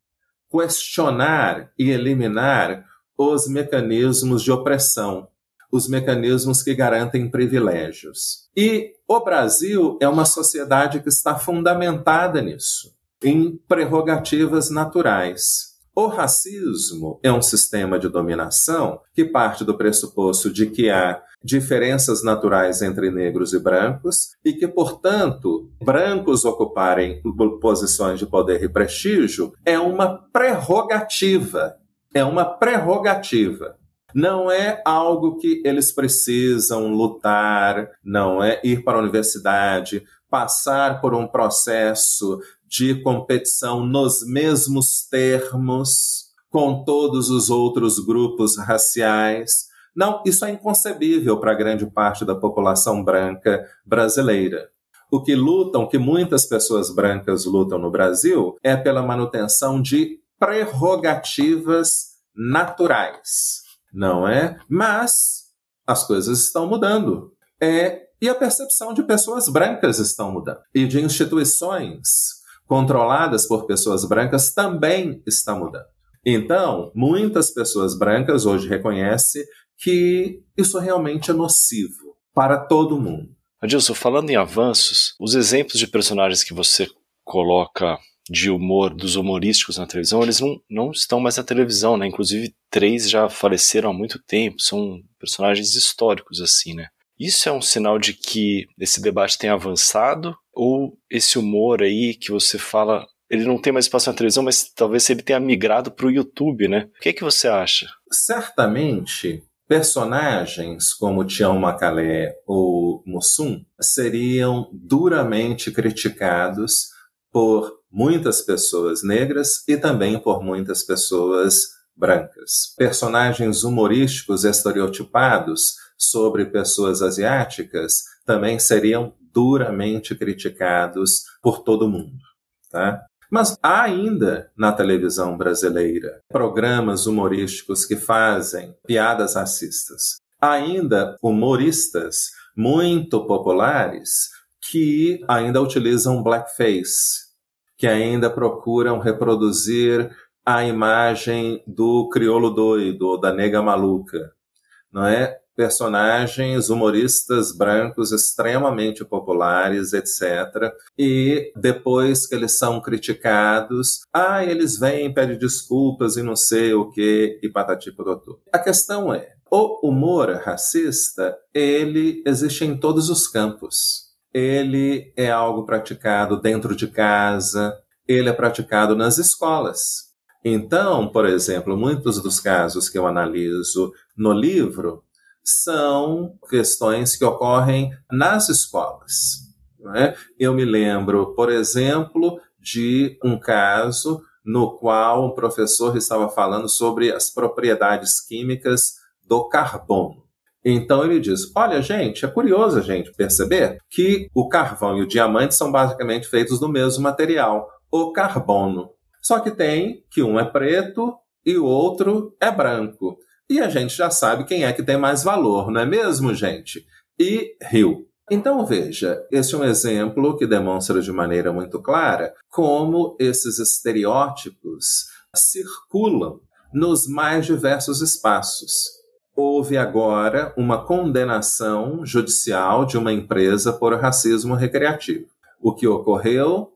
questionar e eliminar os mecanismos de opressão, os mecanismos que garantem privilégios. E o Brasil é uma sociedade que está fundamentada nisso, em prerrogativas naturais. O racismo é um sistema de dominação que parte do pressuposto de que há diferenças naturais entre negros e brancos e que, portanto, brancos ocuparem posições de poder e prestígio é uma prerrogativa é uma prerrogativa. Não é algo que eles precisam lutar, não é ir para a universidade, passar por um processo de competição nos mesmos termos com todos os outros grupos raciais. Não, isso é inconcebível para grande parte da população branca brasileira. O que lutam, que muitas pessoas brancas lutam no Brasil, é pela manutenção de prerrogativas naturais, não é? Mas as coisas estão mudando. É, e a percepção de pessoas brancas estão mudando. E de instituições controladas por pessoas brancas também está mudando. Então, muitas pessoas brancas hoje reconhecem que isso realmente é nocivo para todo mundo. Adilson, falando em avanços, os exemplos de personagens que você coloca de humor dos humorísticos na televisão, eles não, não estão mais na televisão, né? Inclusive, três já faleceram há muito tempo, são personagens históricos, assim, né? Isso é um sinal de que esse debate tem avançado? Ou esse humor aí que você fala, ele não tem mais espaço na televisão, mas talvez ele tenha migrado para o YouTube, né? O que é que você acha? Certamente, personagens como Tião Macalé ou Mussum seriam duramente criticados por muitas pessoas negras e também por muitas pessoas brancas. Personagens humorísticos estereotipados sobre pessoas asiáticas também seriam duramente criticados por todo mundo. Tá? Mas há ainda na televisão brasileira programas humorísticos que fazem piadas racistas. Há ainda humoristas muito populares que ainda utilizam blackface, que ainda procuram reproduzir a imagem do crioulo doido ou da nega maluca, não é? Personagens humoristas brancos extremamente populares, etc. E depois que eles são criticados, ah, eles vêm, pedem desculpas e não sei o que, e patati doutor. A questão é, o humor racista, ele existe em todos os campos. Ele é algo praticado dentro de casa, ele é praticado nas escolas. Então, por exemplo, muitos dos casos que eu analiso no livro são questões que ocorrem nas escolas. É? Eu me lembro, por exemplo, de um caso no qual um professor estava falando sobre as propriedades químicas do carbono. Então ele diz: Olha, gente, é curioso a gente perceber que o carvão e o diamante são basicamente feitos do mesmo material, o carbono. Só que tem que um é preto e o outro é branco. E a gente já sabe quem é que tem mais valor, não é mesmo, gente? E riu. Então veja, esse é um exemplo que demonstra de maneira muito clara como esses estereótipos circulam nos mais diversos espaços. Houve agora uma condenação judicial de uma empresa por racismo recreativo. O que ocorreu?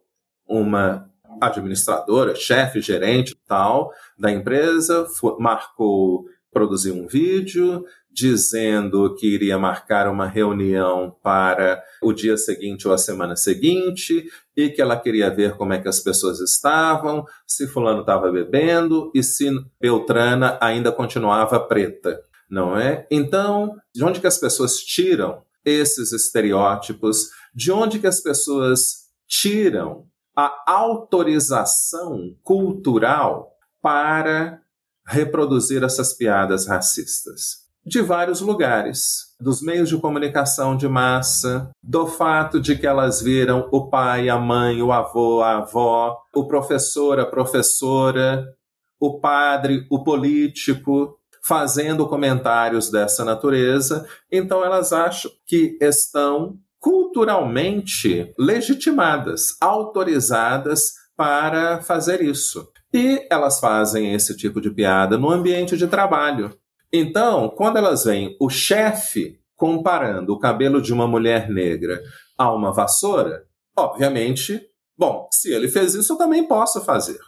Uma administradora, chefe, gerente tal da empresa marcou produzir um vídeo dizendo que iria marcar uma reunião para o dia seguinte ou a semana seguinte e que ela queria ver como é que as pessoas estavam, se fulano estava bebendo e se Beltrana ainda continuava preta, não é? Então, de onde que as pessoas tiram esses estereótipos? De onde que as pessoas tiram a autorização cultural para reproduzir essas piadas racistas? De vários lugares, dos meios de comunicação de massa, do fato de que elas viram o pai, a mãe, o avô, a avó, o professor, a professora, o padre, o político, fazendo comentários dessa natureza, então elas acham que estão culturalmente legitimadas, autorizadas para fazer isso. E elas fazem esse tipo de piada no ambiente de trabalho. Então, quando elas veem o chefe comparando o cabelo de uma mulher negra a uma vassoura, obviamente, bom, se ele fez isso, eu também posso fazer,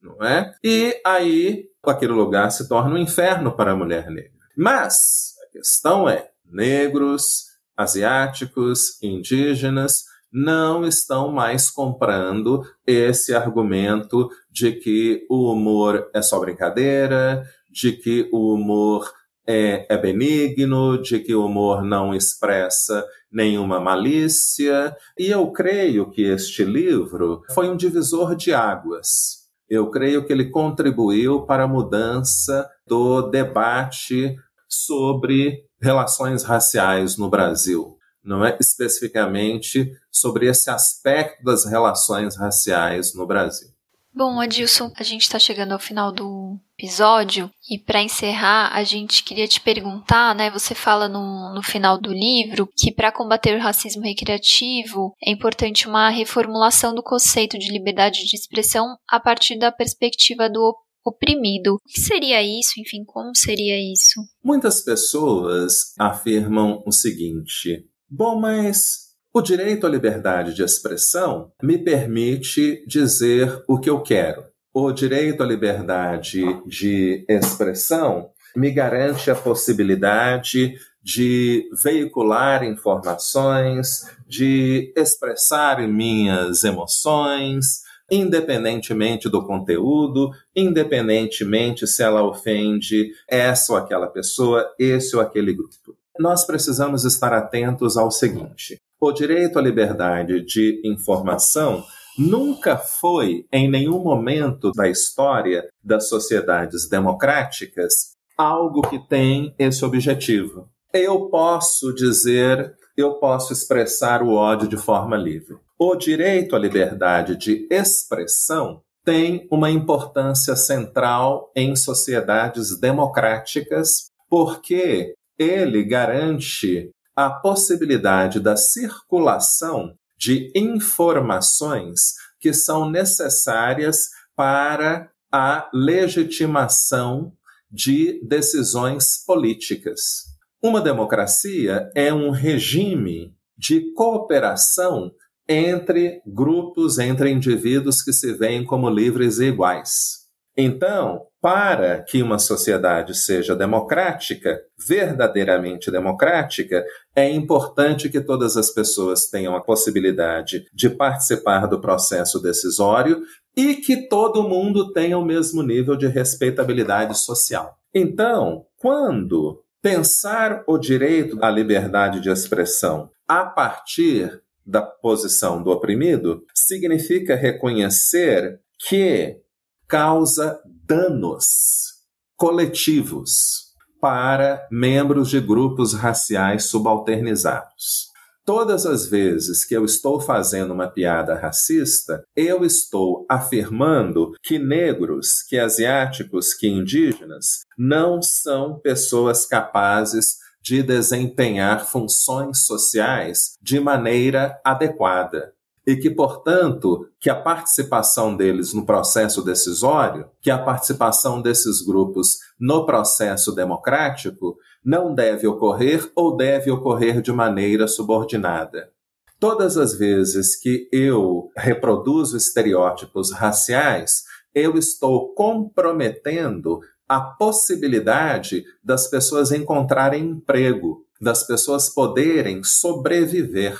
não é? E aí aquele lugar se torna um inferno para a mulher negra. Mas a questão é, negros, asiáticos, indígenas não estão mais comprando esse argumento de que o humor é só brincadeira, de que o humor é, é, benigno, de que o humor não expressa nenhuma malícia. E eu creio que este livro foi um divisor de águas. Eu creio que ele contribuiu para a mudança do debate sobre relações raciais no Brasil não é especificamente sobre esse aspecto das relações raciais no Brasil. Bom, Adilson, a gente está chegando ao final do episódio e para encerrar, a gente queria te perguntar, né? Você fala no, no final do livro que para combater o racismo recreativo é importante uma reformulação do conceito de liberdade de expressão a partir da perspectiva do oprimido. O que seria isso? Enfim, como seria isso? Muitas pessoas afirmam o seguinte: Bom, mas o direito à liberdade de expressão me permite dizer o que eu quero. O direito à liberdade de expressão me garante a possibilidade de veicular informações, de expressar minhas emoções, independentemente do conteúdo, independentemente se ela ofende essa ou aquela pessoa, esse ou aquele grupo nós precisamos estar atentos ao seguinte: o direito à liberdade de informação nunca foi, em nenhum momento da história das sociedades democráticas, algo que tem esse objetivo. Eu posso dizer, eu posso expressar o ódio de forma livre. O direito à liberdade de expressão tem uma importância central em sociedades democráticas, porque ele garante a possibilidade da circulação de informações que são necessárias para a legitimação de decisões políticas. Uma democracia é um regime de cooperação entre grupos, entre indivíduos que se veem como livres e iguais. Então, para que uma sociedade seja democrática, verdadeiramente democrática, é importante que todas as pessoas tenham a possibilidade de participar do processo decisório e que todo mundo tenha o mesmo nível de respeitabilidade social. Então, quando pensar o direito à liberdade de expressão a partir da posição do oprimido significa reconhecer que causa danos coletivos para membros de grupos raciais subalternizados. Todas as vezes que eu estou fazendo uma piada racista, eu estou afirmando que negros, que asiáticos, que indígenas não são pessoas capazes de desempenhar funções sociais de maneira adequada e que, portanto, que a participação deles no processo decisório, que a participação desses grupos no processo democrático não deve ocorrer ou deve ocorrer de maneira subordinada. Todas as vezes que eu reproduzo estereótipos raciais, eu estou comprometendo a possibilidade das pessoas encontrarem emprego, das pessoas poderem sobreviver.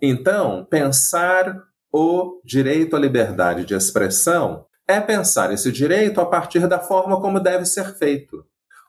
Então, pensar o direito à liberdade de expressão é pensar esse direito a partir da forma como deve ser feito.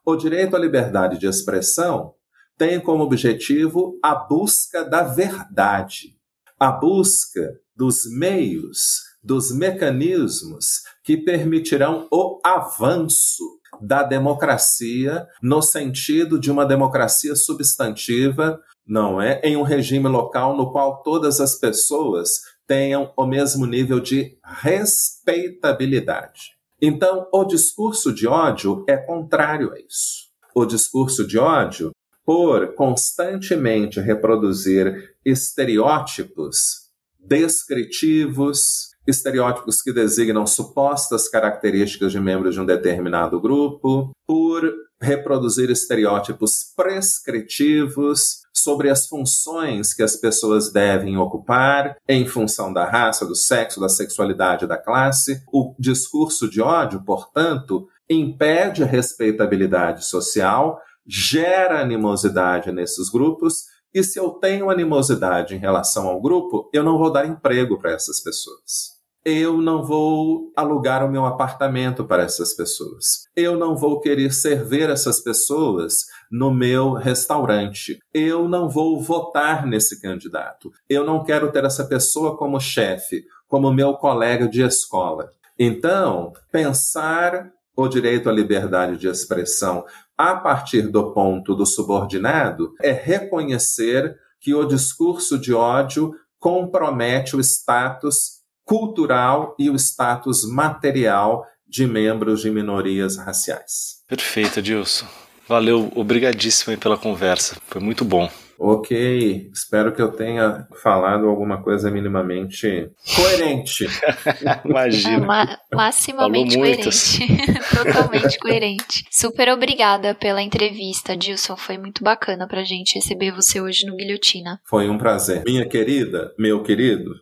O direito à liberdade de expressão tem como objetivo a busca da verdade, a busca dos meios, dos mecanismos que permitirão o avanço da democracia no sentido de uma democracia substantiva, não é? Em um regime local no qual todas as pessoas tenham o mesmo nível de respeitabilidade. Então, o discurso de ódio é contrário a isso. O discurso de ódio, por constantemente reproduzir estereótipos descritivos, estereótipos que designam supostas características de membros de um determinado grupo, por reproduzir estereótipos prescritivos sobre as funções que as pessoas devem ocupar em função da raça, do sexo, da sexualidade, da classe. O discurso de ódio, portanto, impede a respeitabilidade social, gera animosidade nesses grupos e se eu tenho animosidade em relação ao grupo, eu não vou dar emprego para essas pessoas eu não vou alugar o meu apartamento para essas pessoas. Eu não vou querer servir essas pessoas no meu restaurante. Eu não vou votar nesse candidato. Eu não quero ter essa pessoa como chefe, como meu colega de escola. Então, pensar o direito à liberdade de expressão a partir do ponto do subordinado é reconhecer que o discurso de ódio compromete o status cultural e o status material de membros de minorias raciais. Perfeito, Dilson. Valeu, obrigadíssimo pela conversa. Foi muito bom. Ok, espero que eu tenha falado alguma coisa minimamente coerente. Imagina. Ma maximamente coerente. Totalmente coerente. Super obrigada pela entrevista, Dilson. Foi muito bacana pra gente receber você hoje no Guilhotina. Foi um prazer. Minha querida, meu querido.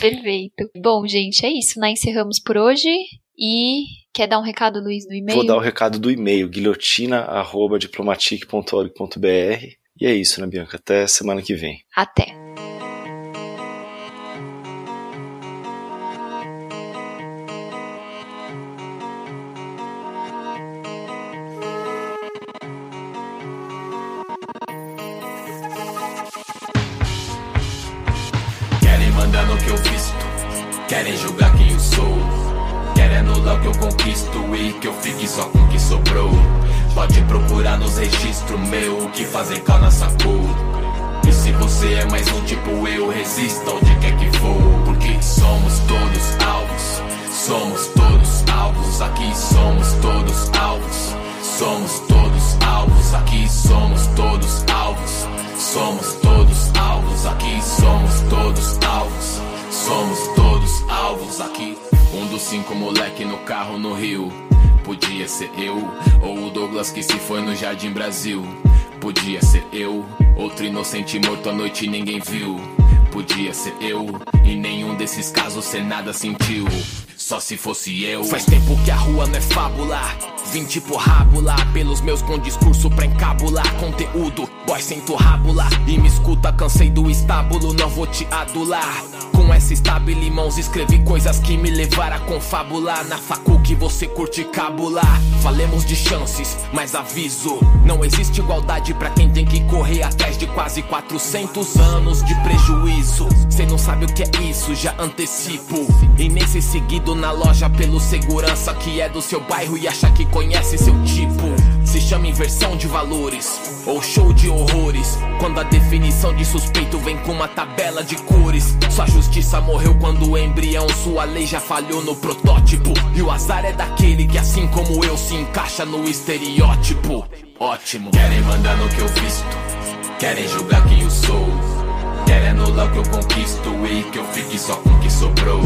Perfeito. Bom, gente, é isso. Nós encerramos por hoje. E quer dar um recado, Luiz, do e-mail? Vou dar o recado do e-mail, guilhotina.diplomatique.org.br e é isso, né, Bianca? Até semana que vem. Até. Querem mandar no que eu visto, querem julgar quem eu sou. Querem anular o que eu conquisto e que eu fique só com o que sobrou. Pode procurar nos registros meu que fazem cal nessa cor. E se você é mais um tipo eu, resista onde quer que for. Porque somos todos alvos, somos todos alvos. Aqui somos todos alvos, somos todos alvos. Aqui somos todos alvos, somos todos alvos. Aqui somos todos alvos, somos todos alvos. Aqui um dos cinco moleque no carro no Rio. Podia ser eu ou o Douglas que se foi no Jardim Brasil. Podia ser eu, outro inocente morto à noite e ninguém viu. Podia ser eu, e nenhum desses casos cê nada sentiu. Só se fosse eu. Faz tempo que a rua não é fábula. Vim tipo rábula, pelos meus com discurso pra encabular conteúdo. Boy, sento rábula e me escuta, cansei do estábulo, não vou te adular. Com essa estábile mãos escrevi coisas que me levaram a confabular. Na facu que você curte cabular. Falemos de chances, mas aviso: não existe igualdade para quem tem que correr atrás de quase 400 anos de prejuízo. Cê não sabe o que é isso, já antecipo. E nem ser na loja pelo segurança que é do seu bairro e acha que conhece seu tipo. Se chama inversão de valores ou show de horrores. Quando a definição de suspeito vem com uma tabela de cores. Sua justiça morreu quando o embrião, sua lei já falhou no protótipo. E o azar é daquele que, assim como eu, se encaixa no estereótipo. Ótimo. Querem mandar no que eu visto, querem julgar quem eu sou. Querem anular o que eu conquisto e que eu fique só com o que sobrou.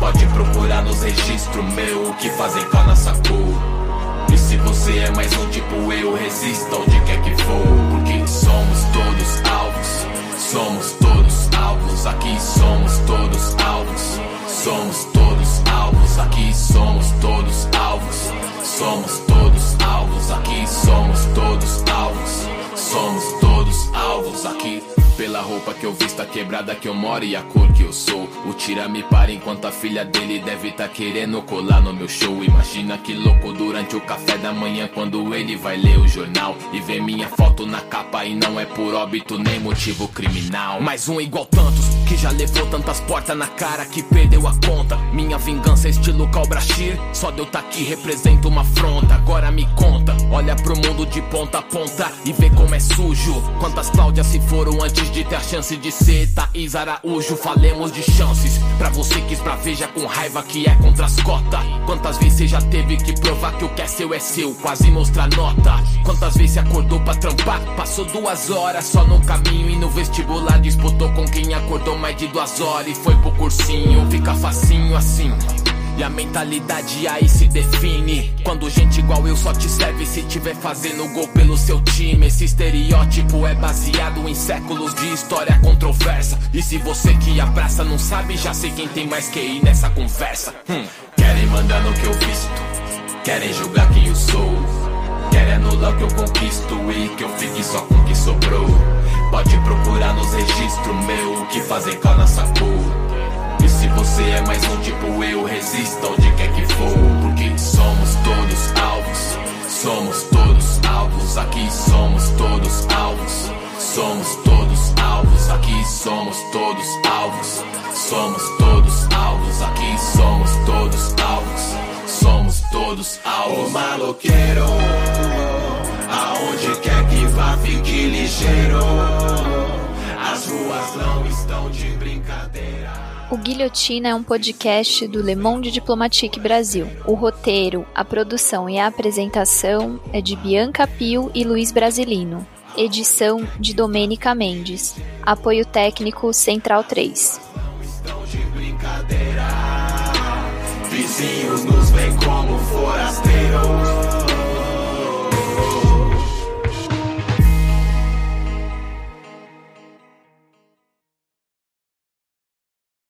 Pode procurar nos registros meu que fazem com a nossa cor. E se você é mais um tipo eu, resista onde quer que for. Porque somos todos alvos, somos todos alvos, aqui somos todos alvos. Somos todos alvos, aqui somos todos alvos. Somos todos alvos, aqui somos todos alvos. Somos todos alvos aqui. Pela roupa que eu visto, a quebrada que eu moro e a cor que eu sou. O tira me para enquanto a filha dele deve tá querendo colar no meu show. Imagina que louco durante o café da manhã quando ele vai ler o jornal e ver minha foto na capa e não é por óbito nem motivo criminal. Mais um igual tantos que já levou tantas portas na cara que perdeu a conta. Minha vingança é estilo Cobra Shir, só deu tá aqui representa uma afronta. Agora me conta, olha pro mundo de ponta a ponta e vê como é sujo. Quantas Cláudias se foram antes de ter a chance de ser Thaís Araújo? Falemos de chances pra você que esbraveja com raiva que é contra as cotas. Quantas vezes você já teve que provar que o que é seu é seu, quase mostrar nota? Quantas vezes você acordou pra trampar? Passou duas horas só no caminho e no vestibular disputou com quem acordou mais de duas horas e foi pro cursinho. Fica facinho assim. E a mentalidade aí se define. Quando gente igual eu só te serve se tiver fazendo gol pelo seu time. Esse estereótipo é baseado em séculos de história controversa. E se você que abraça não sabe, já sei quem tem mais que ir nessa conversa. Hum. Querem mandar no que eu visto, querem julgar quem eu sou. Querem anular o que eu conquisto e que eu fique só com o que sobrou. Pode procurar nos registros meu que fazem com a nossa cor. Você é mais um tipo eu, resista onde quer que for. Porque somos todos alvos, somos todos alvos, aqui somos todos alvos. Somos todos alvos, aqui somos todos alvos. Somos todos alvos, aqui somos todos alvos. Somos todos alvos. O maloqueiro, aonde quer que vá, fique ligeiro. As ruas não estão de brincadeira. O Guilhotina é um podcast do Le Monde Diplomatique Brasil. O roteiro, a produção e a apresentação é de Bianca Pio e Luiz Brasilino. Edição de Domênica Mendes. Apoio técnico Central 3. Vizinhos nos veem como forasteiros.